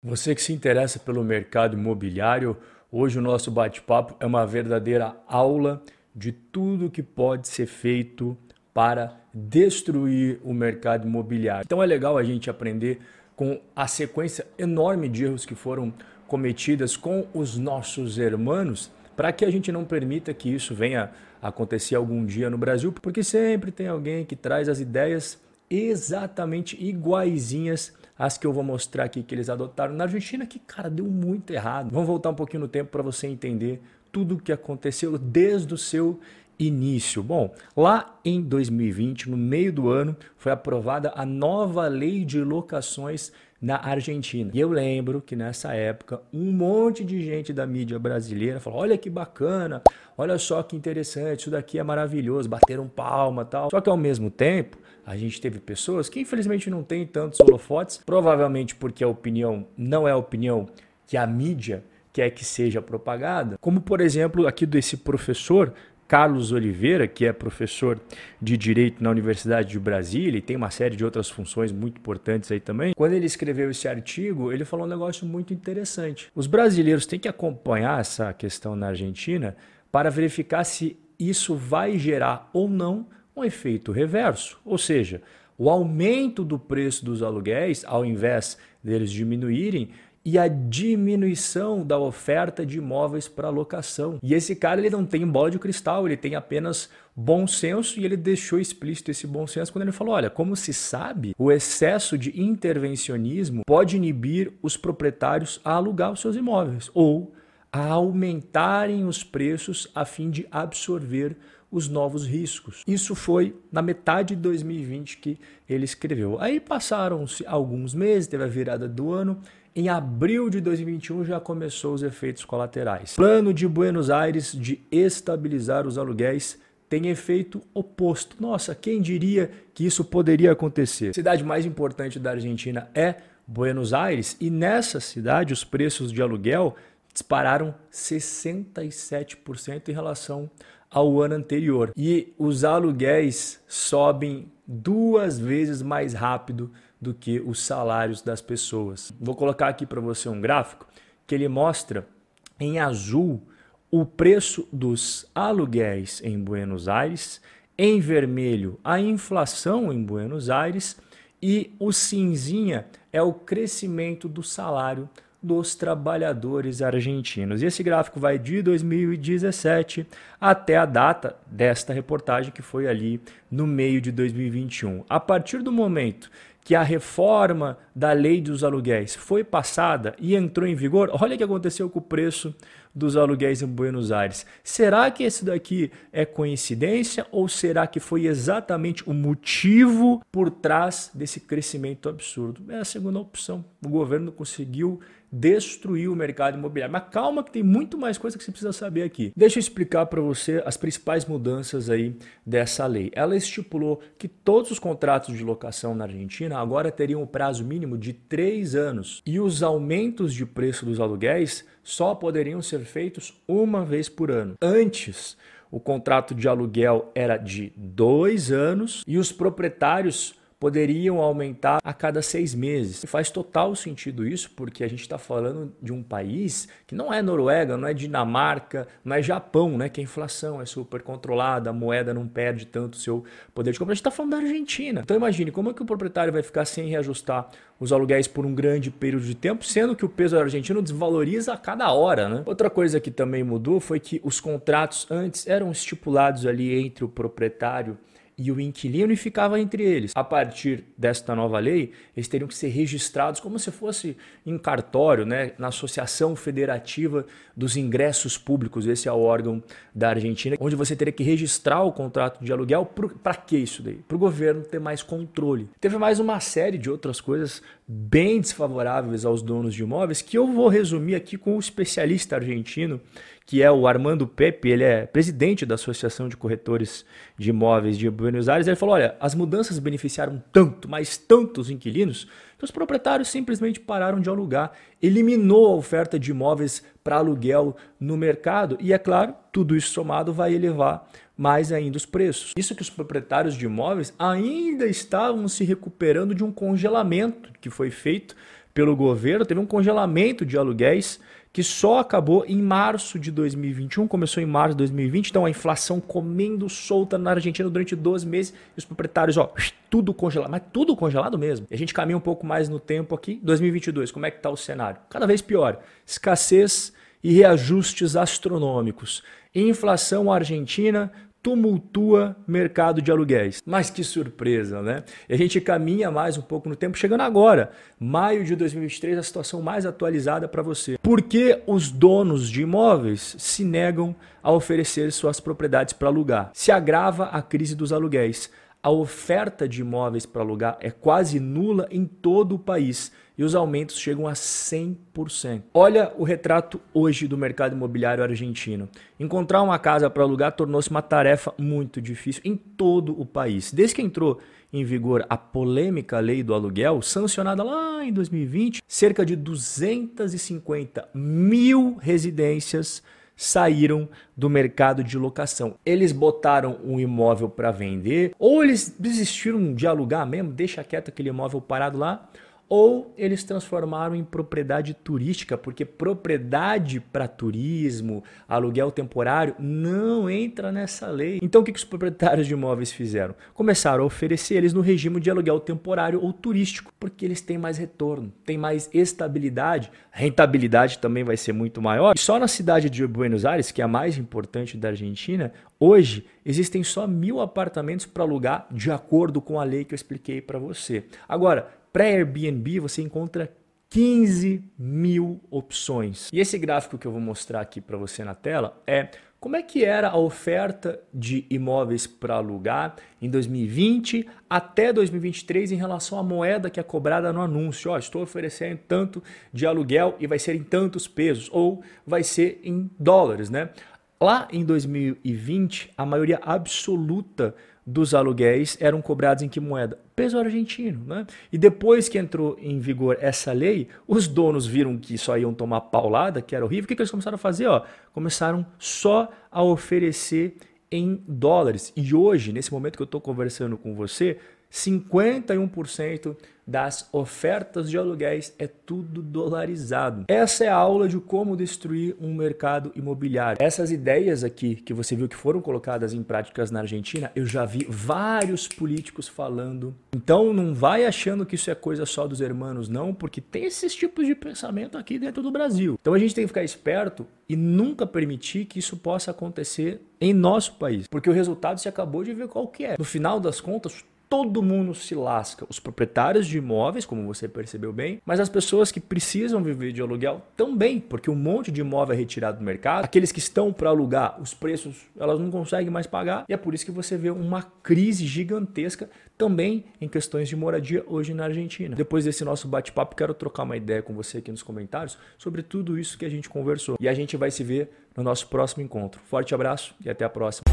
Você que se interessa pelo mercado imobiliário, hoje o nosso bate-papo é uma verdadeira aula de tudo que pode ser feito para destruir o mercado imobiliário. Então é legal a gente aprender com a sequência enorme de erros que foram cometidas com os nossos irmãos, para que a gente não permita que isso venha acontecer algum dia no Brasil, porque sempre tem alguém que traz as ideias exatamente iguaizinhas as que eu vou mostrar aqui que eles adotaram na Argentina, que, cara, deu muito errado. Vamos voltar um pouquinho no tempo para você entender tudo o que aconteceu desde o seu início. Bom, lá em 2020, no meio do ano, foi aprovada a nova lei de locações na Argentina. E eu lembro que nessa época um monte de gente da mídia brasileira falou: "Olha que bacana, olha só que interessante, isso daqui é maravilhoso", bateram palma, tal. Só que ao mesmo tempo, a gente teve pessoas que infelizmente não têm tantos holofotes, provavelmente porque a opinião não é a opinião que a mídia quer que seja propagada, como por exemplo aqui desse professor Carlos Oliveira, que é professor de Direito na Universidade de Brasília e tem uma série de outras funções muito importantes aí também. Quando ele escreveu esse artigo, ele falou um negócio muito interessante. Os brasileiros têm que acompanhar essa questão na Argentina para verificar se isso vai gerar ou não um efeito reverso, ou seja, o aumento do preço dos aluguéis, ao invés deles diminuírem, e a diminuição da oferta de imóveis para locação. E esse cara ele não tem bola de cristal, ele tem apenas bom senso e ele deixou explícito esse bom senso quando ele falou: olha, como se sabe, o excesso de intervencionismo pode inibir os proprietários a alugar os seus imóveis ou a aumentarem os preços a fim de absorver os novos riscos. Isso foi na metade de 2020 que ele escreveu. Aí passaram-se alguns meses, teve a virada do ano. Em abril de 2021 já começou os efeitos colaterais. Plano de Buenos Aires de estabilizar os aluguéis tem efeito oposto. Nossa, quem diria que isso poderia acontecer? A cidade mais importante da Argentina é Buenos Aires e nessa cidade os preços de aluguel dispararam 67% em relação ao ano anterior. E os aluguéis sobem duas vezes mais rápido do que os salários das pessoas. Vou colocar aqui para você um gráfico que ele mostra em azul o preço dos aluguéis em Buenos Aires, em vermelho a inflação em Buenos Aires e o cinzinha é o crescimento do salário dos trabalhadores argentinos. E esse gráfico vai de 2017 até a data desta reportagem, que foi ali no meio de 2021. A partir do momento que a reforma da lei dos aluguéis foi passada e entrou em vigor, olha o que aconteceu com o preço dos aluguéis em Buenos Aires. Será que esse daqui é coincidência ou será que foi exatamente o motivo por trás desse crescimento absurdo? É a segunda opção. O governo conseguiu destruir o mercado imobiliário. Mas calma que tem muito mais coisa que você precisa saber aqui. Deixa eu explicar para você as principais mudanças aí dessa lei. Ela estipulou que todos os contratos de locação na Argentina agora teriam o prazo mínimo de três anos e os aumentos de preço dos aluguéis só poderiam ser feitos uma vez por ano. Antes, o contrato de aluguel era de dois anos e os proprietários poderiam aumentar a cada seis meses. E faz total sentido isso, porque a gente está falando de um país que não é Noruega, não é Dinamarca, não é Japão, né? que a inflação é super controlada, a moeda não perde tanto seu poder de compra. A gente está falando da Argentina. Então imagine como é que o proprietário vai ficar sem reajustar os aluguéis por um grande período de tempo, sendo que o peso argentino desvaloriza a cada hora. Né? Outra coisa que também mudou foi que os contratos antes eram estipulados ali entre o proprietário e o inquilino e ficava entre eles. A partir desta nova lei, eles teriam que ser registrados como se fosse em cartório, né, na Associação Federativa dos Ingressos Públicos, esse é o órgão da Argentina, onde você teria que registrar o contrato de aluguel. Para que isso daí? Para o governo ter mais controle. Teve mais uma série de outras coisas bem desfavoráveis aos donos de imóveis que eu vou resumir aqui com um especialista argentino que é o Armando Pepe, ele é presidente da Associação de Corretores de Imóveis de Buenos Aires. Ele falou: olha, as mudanças beneficiaram tanto, mas tantos inquilinos, que os proprietários simplesmente pararam de alugar. Eliminou a oferta de imóveis para aluguel no mercado. E é claro, tudo isso somado vai elevar mais ainda os preços. Isso que os proprietários de imóveis ainda estavam se recuperando de um congelamento que foi feito pelo governo, teve um congelamento de aluguéis que só acabou em março de 2021, começou em março de 2020, então a inflação comendo solta na Argentina durante 12 meses e os proprietários, ó, tudo congelado, mas tudo congelado mesmo. E a gente caminha um pouco mais no tempo aqui, 2022, como é que tá o cenário? Cada vez pior. Escassez e reajustes astronômicos. Inflação argentina tumultua mercado de aluguéis. Mas que surpresa, né? E a gente caminha mais um pouco no tempo, chegando agora, maio de 2023, a situação mais atualizada para você. Por que os donos de imóveis se negam a oferecer suas propriedades para alugar? Se agrava a crise dos aluguéis. A oferta de imóveis para alugar é quase nula em todo o país e os aumentos chegam a 100%. Olha o retrato hoje do mercado imobiliário argentino. Encontrar uma casa para alugar tornou-se uma tarefa muito difícil em todo o país. Desde que entrou em vigor a polêmica lei do aluguel, sancionada lá em 2020, cerca de 250 mil residências saíram do mercado de locação. Eles botaram um imóvel para vender, ou eles desistiram de alugar mesmo, deixa quieto aquele imóvel parado lá, ou eles transformaram em propriedade turística, porque propriedade para turismo, aluguel temporário, não entra nessa lei. Então o que, que os proprietários de imóveis fizeram? Começaram a oferecer eles no regime de aluguel temporário ou turístico, porque eles têm mais retorno, têm mais estabilidade, rentabilidade também vai ser muito maior. E só na cidade de Buenos Aires, que é a mais importante da Argentina, hoje existem só mil apartamentos para alugar de acordo com a lei que eu expliquei para você. Agora, pré-Airbnb você encontra 15 mil opções. E esse gráfico que eu vou mostrar aqui para você na tela é como é que era a oferta de imóveis para alugar em 2020 até 2023 em relação à moeda que é cobrada no anúncio. Ó, estou oferecendo tanto de aluguel e vai ser em tantos pesos ou vai ser em dólares, né? Lá em 2020, a maioria absoluta dos aluguéis eram cobrados em que moeda? Peso argentino. Né? E depois que entrou em vigor essa lei, os donos viram que só iam tomar paulada, que era horrível. O que, que eles começaram a fazer? Ó, começaram só a oferecer em dólares. E hoje, nesse momento que eu estou conversando com você, 51% das ofertas de aluguéis é tudo dolarizado. Essa é a aula de como destruir um mercado imobiliário. Essas ideias aqui que você viu que foram colocadas em práticas na Argentina, eu já vi vários políticos falando. Então não vai achando que isso é coisa só dos hermanos, não, porque tem esses tipos de pensamento aqui dentro do Brasil. Então a gente tem que ficar esperto e nunca permitir que isso possa acontecer em nosso país, porque o resultado se acabou de ver qual que é. No final das contas, todo mundo se lasca. Os proprietários de imóveis, como você percebeu bem, mas as pessoas que precisam viver de aluguel também, porque um monte de imóvel é retirado do mercado. Aqueles que estão para alugar, os preços elas não conseguem mais pagar, e é por isso que você vê uma crise gigantesca também em questões de moradia hoje na Argentina. Depois desse nosso bate-papo, quero trocar uma ideia com você aqui nos comentários sobre tudo isso que a gente conversou. E a gente vai se ver no nosso próximo encontro. Forte abraço e até a próxima.